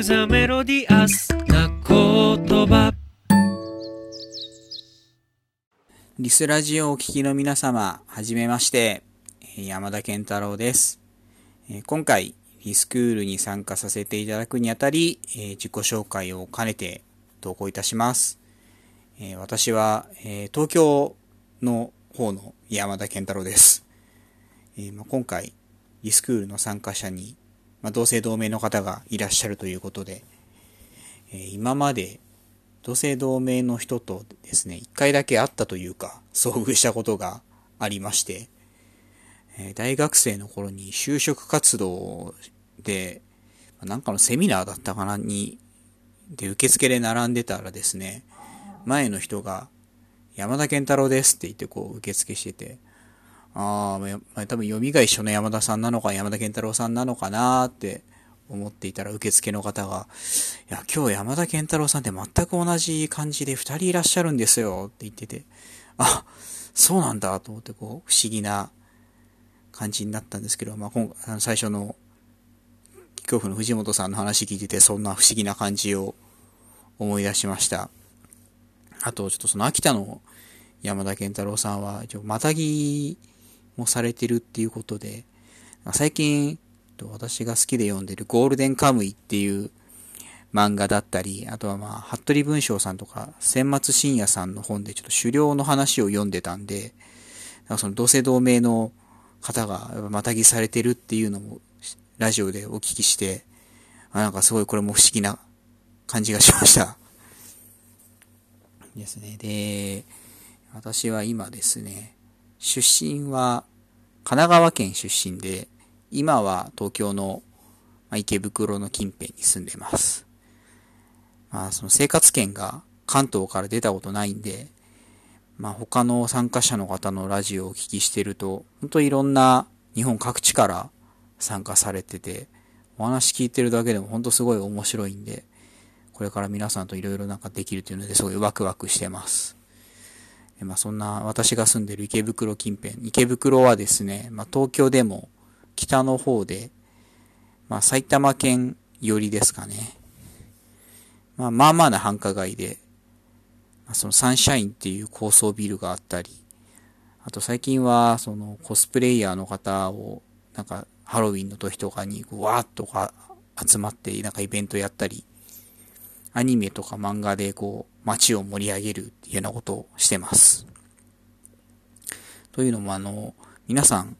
クザメロディアスな言葉リスラジオをお聞きの皆様、はじめまして、山田健太郎です。今回、リスクールに参加させていただくにあたり、自己紹介を兼ねて投稿いたします。私は、東京の方の山田健太郎です。今回、リスクールの参加者に、まあ、同姓同名の方がいらっしゃるということで、えー今まで同姓同名の人とですね、一回だけ会ったというか、遭遇したことがありまして、えー大学生の頃に就職活動で、なんかのセミナーだったかなに、で、受付で並んでたらですね、前の人が、山田健太郎ですって言ってこう受付してて、ああまあ、多分読みが一緒の山田さんなのか山田健太郎さんなのかなって思っていたら受付の方が、いや、今日山田健太郎さんって全く同じ感じで二人いらっしゃるんですよって言ってて、あ、そうなんだと思ってこう、不思議な感じになったんですけど、まあ、今あの最初の恐怖の藤本さんの話聞いてて、そんな不思議な感じを思い出しました。あと、ちょっとその秋田の山田健太郎さんは、一応またぎもされてるっていうことで、最近、私が好きで読んでるゴールデンカムイっていう漫画だったり、あとはまあ、服部文章さんとか、千松真也さんの本でちょっと狩猟の話を読んでたんで、なんかその同姓同名の方がまたぎされてるっていうのも、ラジオでお聞きして、あなんかすごいこれも不思議な感じがしました。ですね。で、私は今ですね、出身は神奈川県出身で、今は東京の池袋の近辺に住んでます。まあ、その生活圏が関東から出たことないんで、まあ他の参加者の方のラジオをお聞きしてると、本当いろんな日本各地から参加されてて、お話聞いてるだけでも本当すごい面白いんで、これから皆さんといろいろなんかできるというのですごいワクワクしてます。まあそんな私が住んでる池袋近辺、池袋はですね、まあ東京でも北の方で、まあ埼玉県寄りですかね。まあまあまあな繁華街で、まあそのサンシャインっていう高層ビルがあったり、あと最近はそのコスプレイヤーの方をなんかハロウィンの時とかにわーっとか集まってなんかイベントやったり、アニメとか漫画でこう街を盛り上げるっていうようなことをしてます。というのもあの、皆さん、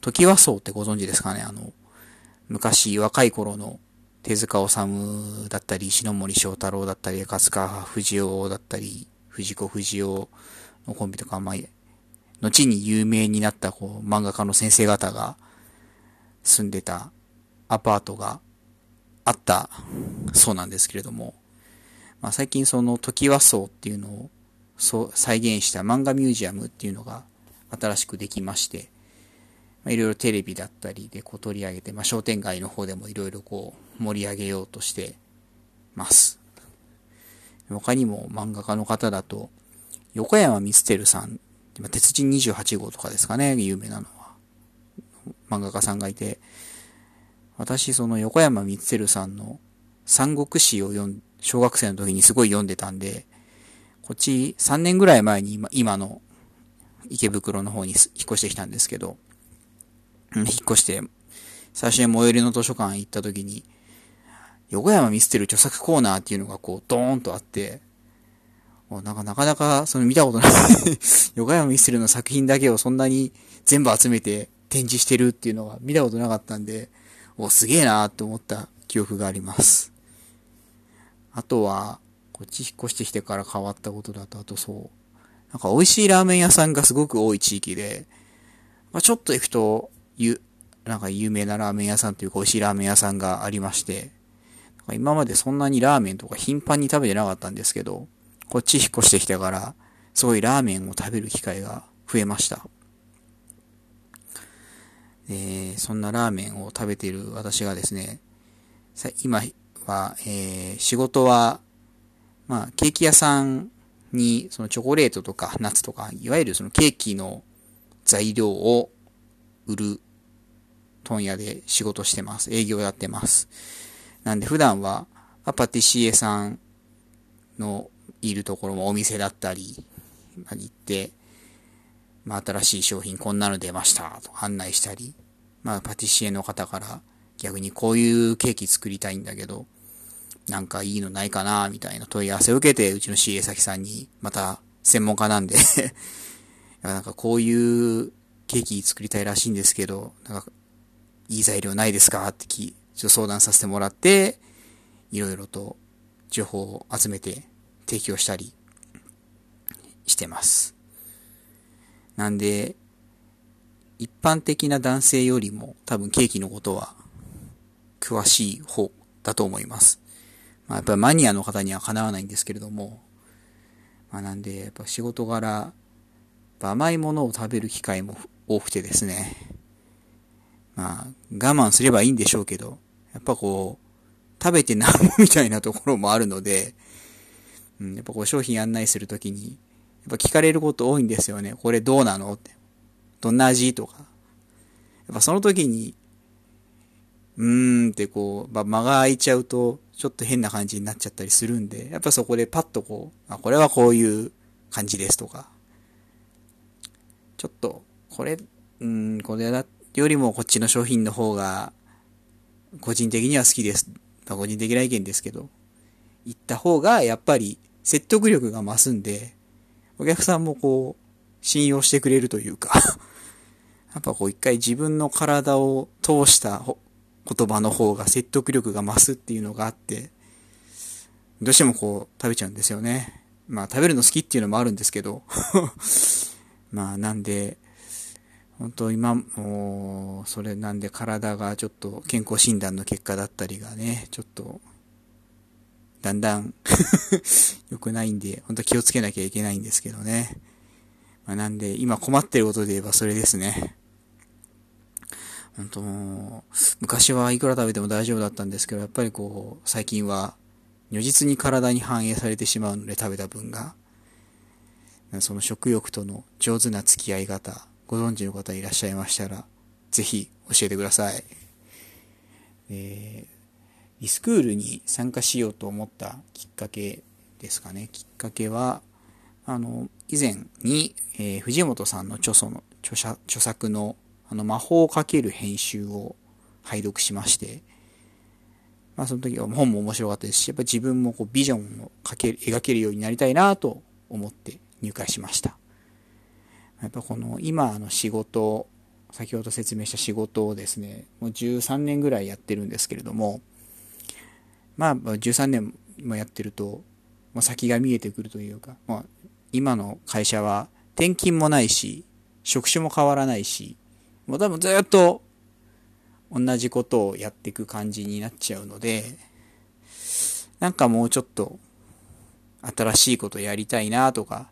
時和荘ってご存知ですかねあの、昔若い頃の手塚治虫だったり、石森章太郎だったり、勝川藤夫だったり、藤子不二雄のコンビとか、まあ、後に有名になったこう漫画家の先生方が住んでたアパートがあったそうなんですけれども、まあ、最近その時和荘っていうのをそう再現した漫画ミュージアムっていうのが新しくできまして、ま、いろいろテレビだったりでこう取り上げて、まあ、商店街の方でもいろいろこう盛り上げようとしてます。他にも漫画家の方だと、横山光輝さん、ま鉄人28号とかですかね、有名なのは。漫画家さんがいて、私、その横山光輝さんの三国志を読ん、小学生の時にすごい読んでたんで、こっち3年ぐらい前に今今の池袋の方に引っ越してきたんですけど、引っ越して、最初に最寄りの図書館行った時に、横山見捨てる著作コーナーっていうのがこう、ドーンとあって、なんかなかなかその見たことない横山見捨てるの作品だけをそんなに全部集めて展示してるっていうのは見たことなかったんで、お、すげえなーって思った記憶があります。あとは、こっち引っ越してきてから変わったことだと、あとそう、なんか美味しいラーメン屋さんがすごく多い地域で、まあ、ちょっと行くと、ゆ、なんか有名なラーメン屋さんというか美味しいラーメン屋さんがありまして、なんか今までそんなにラーメンとか頻繁に食べてなかったんですけど、こっち引っ越してきてから、すごいラーメンを食べる機会が増えました。えーそんなラーメンを食べている私がですね、今は、えー仕事は、まあ、ケーキ屋さんに、そのチョコレートとかナッツとか、いわゆるそのケーキの材料を売る問屋で仕事してます。営業やってます。なんで普段は、パティシエさんのいるところもお店だったり、ま、行って、まあ、新しい商品こんなの出ましたと案内したり、まあ、パティシエの方から逆にこういうケーキ作りたいんだけど、なんかいいのないかなみたいな問い合わせを受けて、うちの CA 先さんに、また専門家なんで なんかこういうケーキ作りたいらしいんですけど、なんかいい材料ないですか？ってき、ちょっと相談させてもらって、いろいろと情報を集めて提供したりしてます。なんで、一般的な男性よりも多分ケーキのことは詳しい方だと思います。まあ、やっぱりマニアの方にはかなわないんですけれども、まあ、なんで、やっぱ仕事柄、甘いものを食べる機会も多くてですね、まあ、我慢すればいいんでしょうけど、やっぱこう、食べてなんもみたいなところもあるので、うん、やっぱこう商品案内するときに、やっぱ聞かれること多いんですよね。これどうなの？って。どんな味？とか。やっぱその時に、うーんってこう、ま、間が空いちゃうと、ちょっと変な感じになっちゃったりするんで、やっぱそこでパッとこう、あ、これはこういう感じですとか、ちょっと、これ、うん、これだよりもこっちの商品の方が、個人的には好きです。個人的な意見ですけど、言った方がやっぱり説得力が増すんで、お客さんもこう、信用してくれるというか やっぱこう一回自分の体を通した言葉の方が説得力が増すっていうのがあって、どうしてもこう食べちゃうんですよね。まあ食べるの好きっていうのもあるんですけど まあなんで、本当今もう、それなんで体がちょっと健康診断の結果だったりがね、ちょっと、だんだん 良くないんで、本当気をつけなきゃいけないんですけどね。まあ、なんで、今困ってることで言えばそれですね。本当、昔はいくら食べても大丈夫だったんですけど、やっぱりこう、最近は、如実に体に反映されてしまうので食べた分が、その食欲との上手な付き合い方、ご存知の方いらっしゃいましたら、ぜひ教えてください。えー、リスクールに参加しようと思ったきっかけですかね。きっかけは、あの、以前に、えー、藤本さんの著書の、著者、著作の、あの、魔法をかける編集を拝読しまして、まあその時は本も面白かったですし、やっぱ自分もこうビジョンをかける、描けるようになりたいなと思って入会しました。やっぱこの今の仕事、先ほど説明した仕事をですね、もう13年ぐらいやってるんですけれども、まあ13年もやってると、まあ、先が見えてくるというか、まあ、今の会社は転勤もないし、職種も変わらないし、もう多分ずっと同じことをやっていく感じになっちゃうので、なんかもうちょっと新しいことやりたいなとか、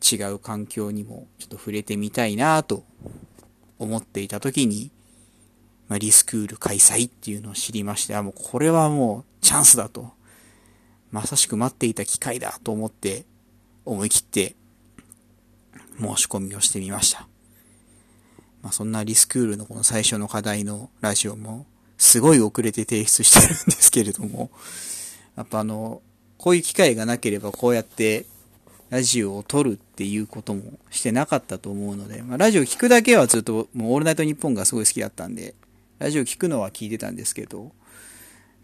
違う環境にもちょっと触れてみたいなと思っていた時に、まあ、リスクール開催っていうのを知りまして、あ、もうこれはもうチャンスだと。まさしく待っていた機会だと思って思い切って申し込みをしてみました。まあ、そんなリスクールのこの最初の課題のラジオもすごい遅れて提出してるんですけれども、やっぱあの、こういう機会がなければこうやってラジオを撮るっていうこともしてなかったと思うので、まあ、ラジオ聞くだけはずっと、もうオールナイトニッポンがすごい好きだったんで、ラジオ聞くのは聞いてたんですけど、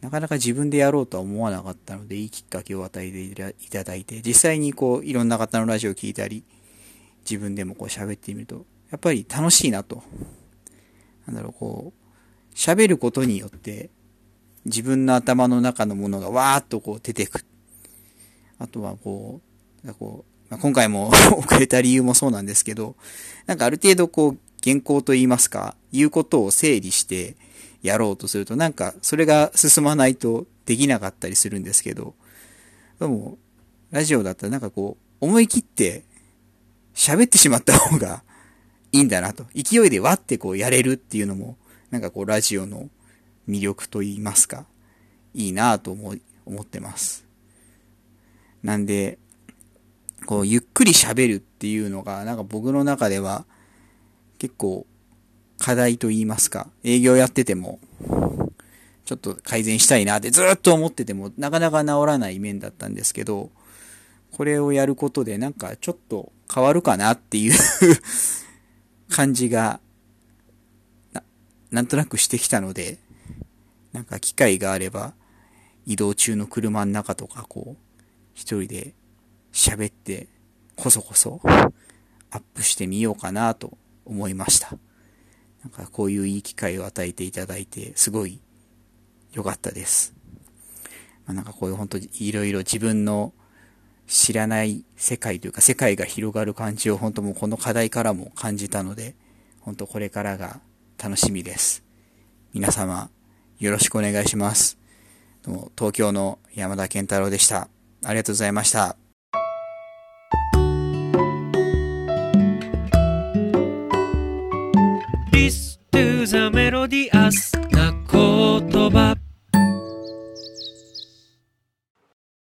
なかなか自分でやろうとは思わなかったので、いいきっかけを与えていただいて、実際にこう、いろんな方のラジオを聞いたり、自分でもこう喋ってみると、やっぱり楽しいなと。なんだろう、こう、喋ることによって、自分の頭の中のものがわーっとこう出てく。あとはこう、こう、まあ、今回も 遅れた理由もそうなんですけど、なんかある程度こう、原稿と言いますか、言うことを整理してやろうとすると、なんかそれが進まないとできなかったりするんですけど、でも、ラジオだったらなんかこう、思い切って喋ってしまった方がいいんだなと。勢いでわってこうやれるっていうのも、なんかこうラジオの魅力と言いますか、いいなと思、思ってます。なんで、こう、ゆっくり喋るっていうのが、なんか僕の中では、結構、課題と言いますか、営業やってても、ちょっと改善したいなってずっと思ってても、なかなか治らない面だったんですけど、これをやることでなんかちょっと変わるかなっていう感じがな、なんとなくしてきたので、なんか機会があれば、移動中の車の中とかこう、一人で喋って、こそこそアップしてみようかなと思いました。なんかこういういい機会を与えていただいて、すごい良かったです。まあ、なんかこういう本当にいろいろ自分の知らない世界というか世界が広がる感じを本当もうこの課題からも感じたので、本当これからが楽しみです。皆様よろしくお願いします。どうも東京の山田健太郎でした。ありがとうございました。This to the melodious